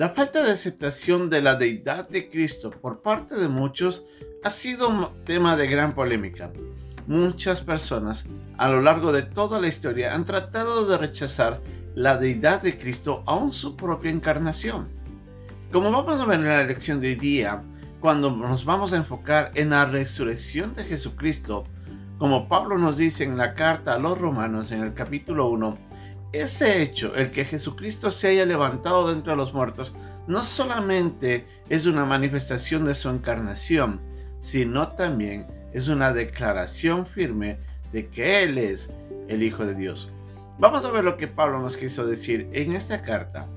La falta de aceptación de la deidad de Cristo por parte de muchos ha sido un tema de gran polémica. Muchas personas a lo largo de toda la historia han tratado de rechazar la deidad de Cristo aún su propia encarnación. Como vamos a ver en la lección de hoy día, cuando nos vamos a enfocar en la resurrección de Jesucristo, como Pablo nos dice en la carta a los romanos en el capítulo 1, ese hecho, el que Jesucristo se haya levantado de entre los muertos, no solamente es una manifestación de su encarnación, sino también es una declaración firme de que Él es el Hijo de Dios. Vamos a ver lo que Pablo nos quiso decir en esta carta,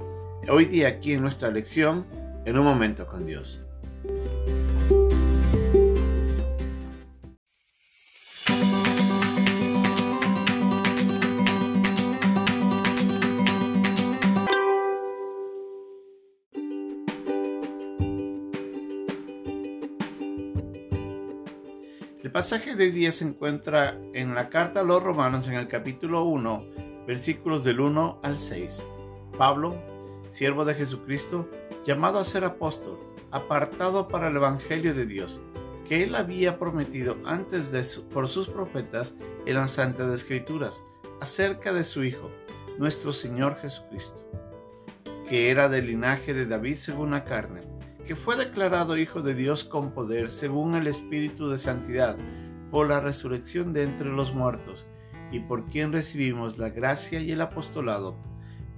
hoy día aquí en nuestra lección, en un momento con Dios. El pasaje de hoy día se encuentra en la carta a los romanos en el capítulo 1, versículos del 1 al 6. Pablo, siervo de Jesucristo, llamado a ser apóstol, apartado para el Evangelio de Dios, que él había prometido antes de por sus profetas en las Santas Escrituras, acerca de su Hijo, nuestro Señor Jesucristo, que era del linaje de David según la carne que fue declarado Hijo de Dios con poder según el Espíritu de Santidad, por la resurrección de entre los muertos, y por quien recibimos la gracia y el apostolado,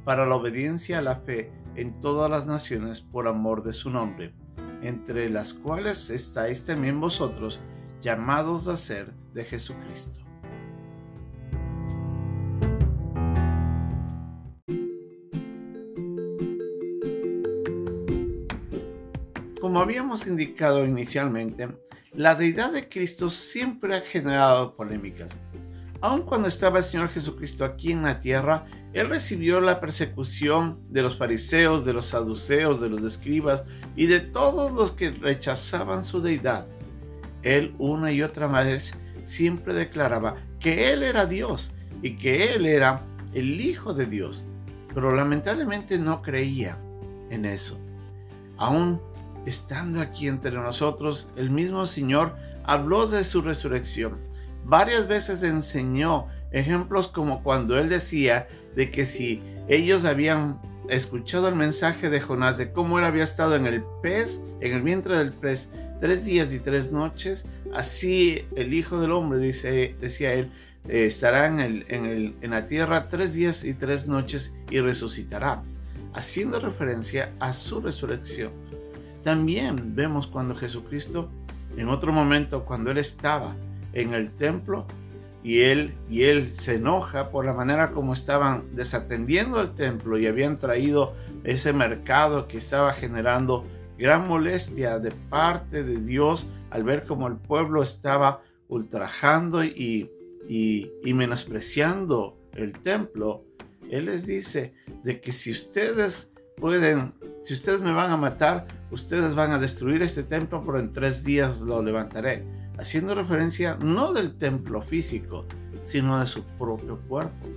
para la obediencia a la fe en todas las naciones por amor de su nombre, entre las cuales estáis también vosotros, llamados a ser de Jesucristo. Como habíamos indicado inicialmente, la deidad de Cristo siempre ha generado polémicas. Aun cuando estaba el Señor Jesucristo aquí en la tierra, Él recibió la persecución de los fariseos, de los saduceos, de los escribas y de todos los que rechazaban su deidad. Él una y otra vez siempre declaraba que Él era Dios y que Él era el Hijo de Dios, pero lamentablemente no creía en eso. Aún estando aquí entre nosotros, el mismo Señor habló de su resurrección. Varias veces enseñó ejemplos como cuando él decía de que si ellos habían escuchado el mensaje de Jonás de cómo él había estado en el pez, en el vientre del pez, tres días y tres noches, así el Hijo del Hombre, dice, decía él, eh, estará en, en la tierra tres días y tres noches y resucitará, haciendo referencia a su resurrección. También vemos cuando Jesucristo, en otro momento, cuando Él estaba en el templo y Él, y él se enoja por la manera como estaban desatendiendo el templo y habían traído ese mercado que estaba generando gran molestia de parte de Dios al ver cómo el pueblo estaba ultrajando y, y, y menospreciando el templo. Él les dice de que si ustedes pueden, si ustedes me van a matar, ustedes van a destruir este templo, pero en tres días lo levantaré. Haciendo referencia no del templo físico, sino de su propio cuerpo.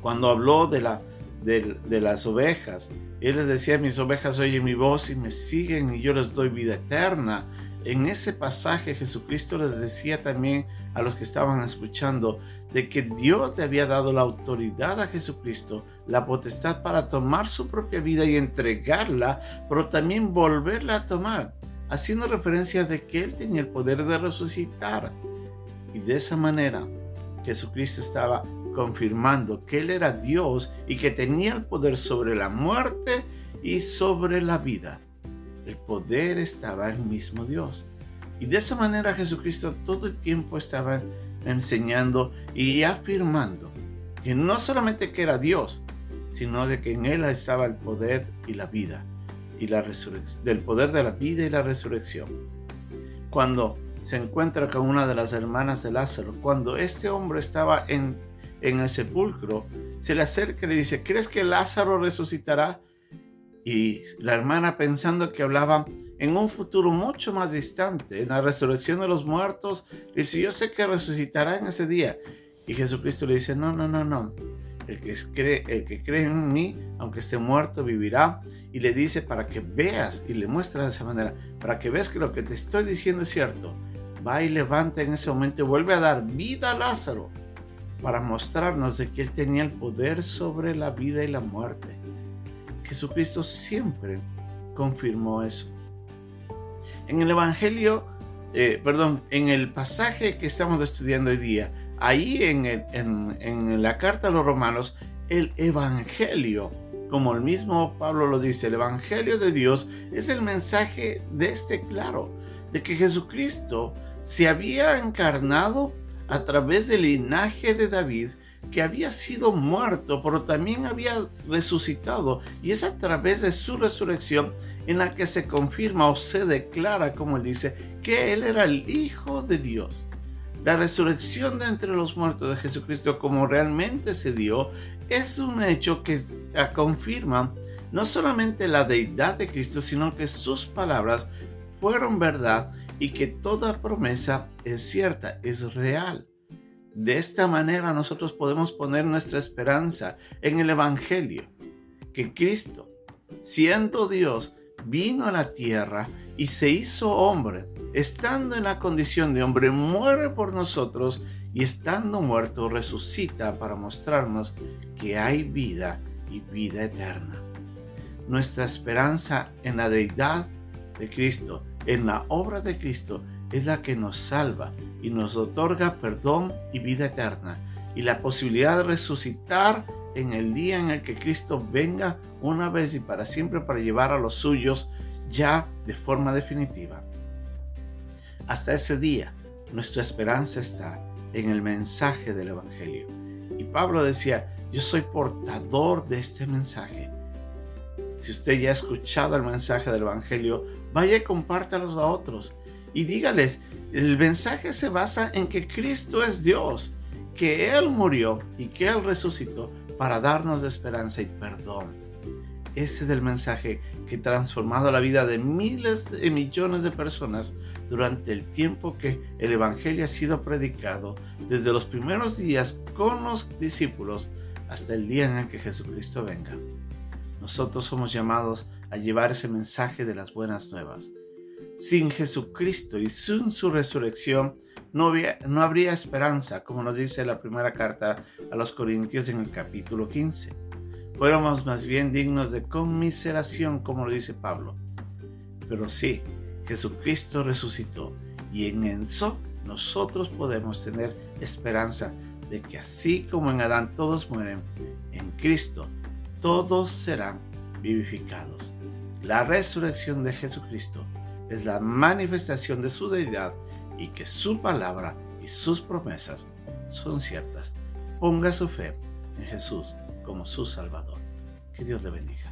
Cuando habló de, la, de, las ovejas, él les decía, mis ovejas oyen mi voz y me siguen y yo les doy vida eterna. En ese pasaje Jesucristo les decía también a los que estaban escuchando de que Dios le había dado la autoridad a Jesucristo, la potestad para tomar su propia vida y entregarla, pero también volverla a tomar, haciendo referencia de que Él tenía el poder de resucitar. Y de esa manera Jesucristo estaba confirmando que Él era Dios y que tenía el poder sobre la muerte y sobre la vida. El poder estaba el mismo Dios. Y de esa manera Jesucristo todo el tiempo estaba enseñando y afirmando que no solamente que era Dios, sino de que en Él estaba el poder y la vida, y la resurrección, del poder de la vida y la resurrección. Cuando se encuentra con una de las hermanas de Lázaro, cuando este hombre estaba en, en el sepulcro, se le acerca y le dice, ¿crees que Lázaro resucitará? Y la hermana pensando que hablaba en un futuro mucho más distante, en la resurrección de los muertos, dice, yo sé que resucitará en ese día. Y Jesucristo le dice, no, no, no, no. el que, cree, el que cree en mí, aunque esté muerto, vivirá. Y le dice para que veas, y le muestra de esa manera, para que veas que lo que te estoy diciendo es cierto. Va y levanta en ese momento y vuelve a dar vida a Lázaro para mostrarnos de que Él tenía el poder sobre la vida y la muerte. Jesucristo siempre confirmó eso. En el Evangelio, eh, perdón, en el pasaje que estamos estudiando hoy día, ahí en, en la carta a los romanos, el Evangelio, como el mismo Pablo lo dice, el Evangelio de Dios es el mensaje de este claro, de que Jesucristo se había encarnado a través del linaje de David, que había sido muerto, pero también había resucitado. Y es a través de su resurrección en la que se confirma o se declara, como él dice, que él era el Hijo de Dios. La resurrección de entre los muertos de Jesucristo, como realmente se dio, es un hecho que confirma no solamente la deidad de Cristo, sino que sus palabras fueron verdad y que toda promesa es cierta, es real. De esta manera nosotros podemos poner nuestra esperanza en el Evangelio, que Cristo, siendo Dios, vino a la tierra y se hizo hombre, estando en la condición de hombre, muere por nosotros y estando muerto resucita para mostrarnos que hay vida y vida eterna. Nuestra esperanza en la deidad de Cristo, en la obra de Cristo, es la que nos salva y nos otorga perdón y vida eterna y la posibilidad de resucitar en el día en el que Cristo venga una vez y para siempre para llevar a los suyos ya de forma definitiva. Hasta ese día, nuestra esperanza está en el mensaje del Evangelio. Y Pablo decía, yo soy portador de este mensaje. Si usted ya ha escuchado el mensaje del Evangelio, vaya y compártalos a otros. Y dígales, el mensaje se basa en que Cristo es Dios, que Él murió y que Él resucitó para darnos esperanza y perdón. Ese es el mensaje que ha transformado la vida de miles de millones de personas durante el tiempo que el Evangelio ha sido predicado, desde los primeros días con los discípulos hasta el día en el que Jesucristo venga. Nosotros somos llamados a llevar ese mensaje de las buenas nuevas. Sin Jesucristo y sin su resurrección no, habría esperanza, como nos dice la primera carta a los Corintios en el capítulo 15 fuéramos más bien dignos de conmiseración, como lo dice Pablo. Pero sí, Jesucristo resucitó y en eso nosotros podemos tener esperanza de que así como en Adán todos mueren, en Cristo todos serán vivificados. La resurrección de Jesucristo es la manifestación de su deidad y que su palabra y sus promesas son ciertas. Ponga su fe en Jesús como su Salvador. Que Dios le bendiga.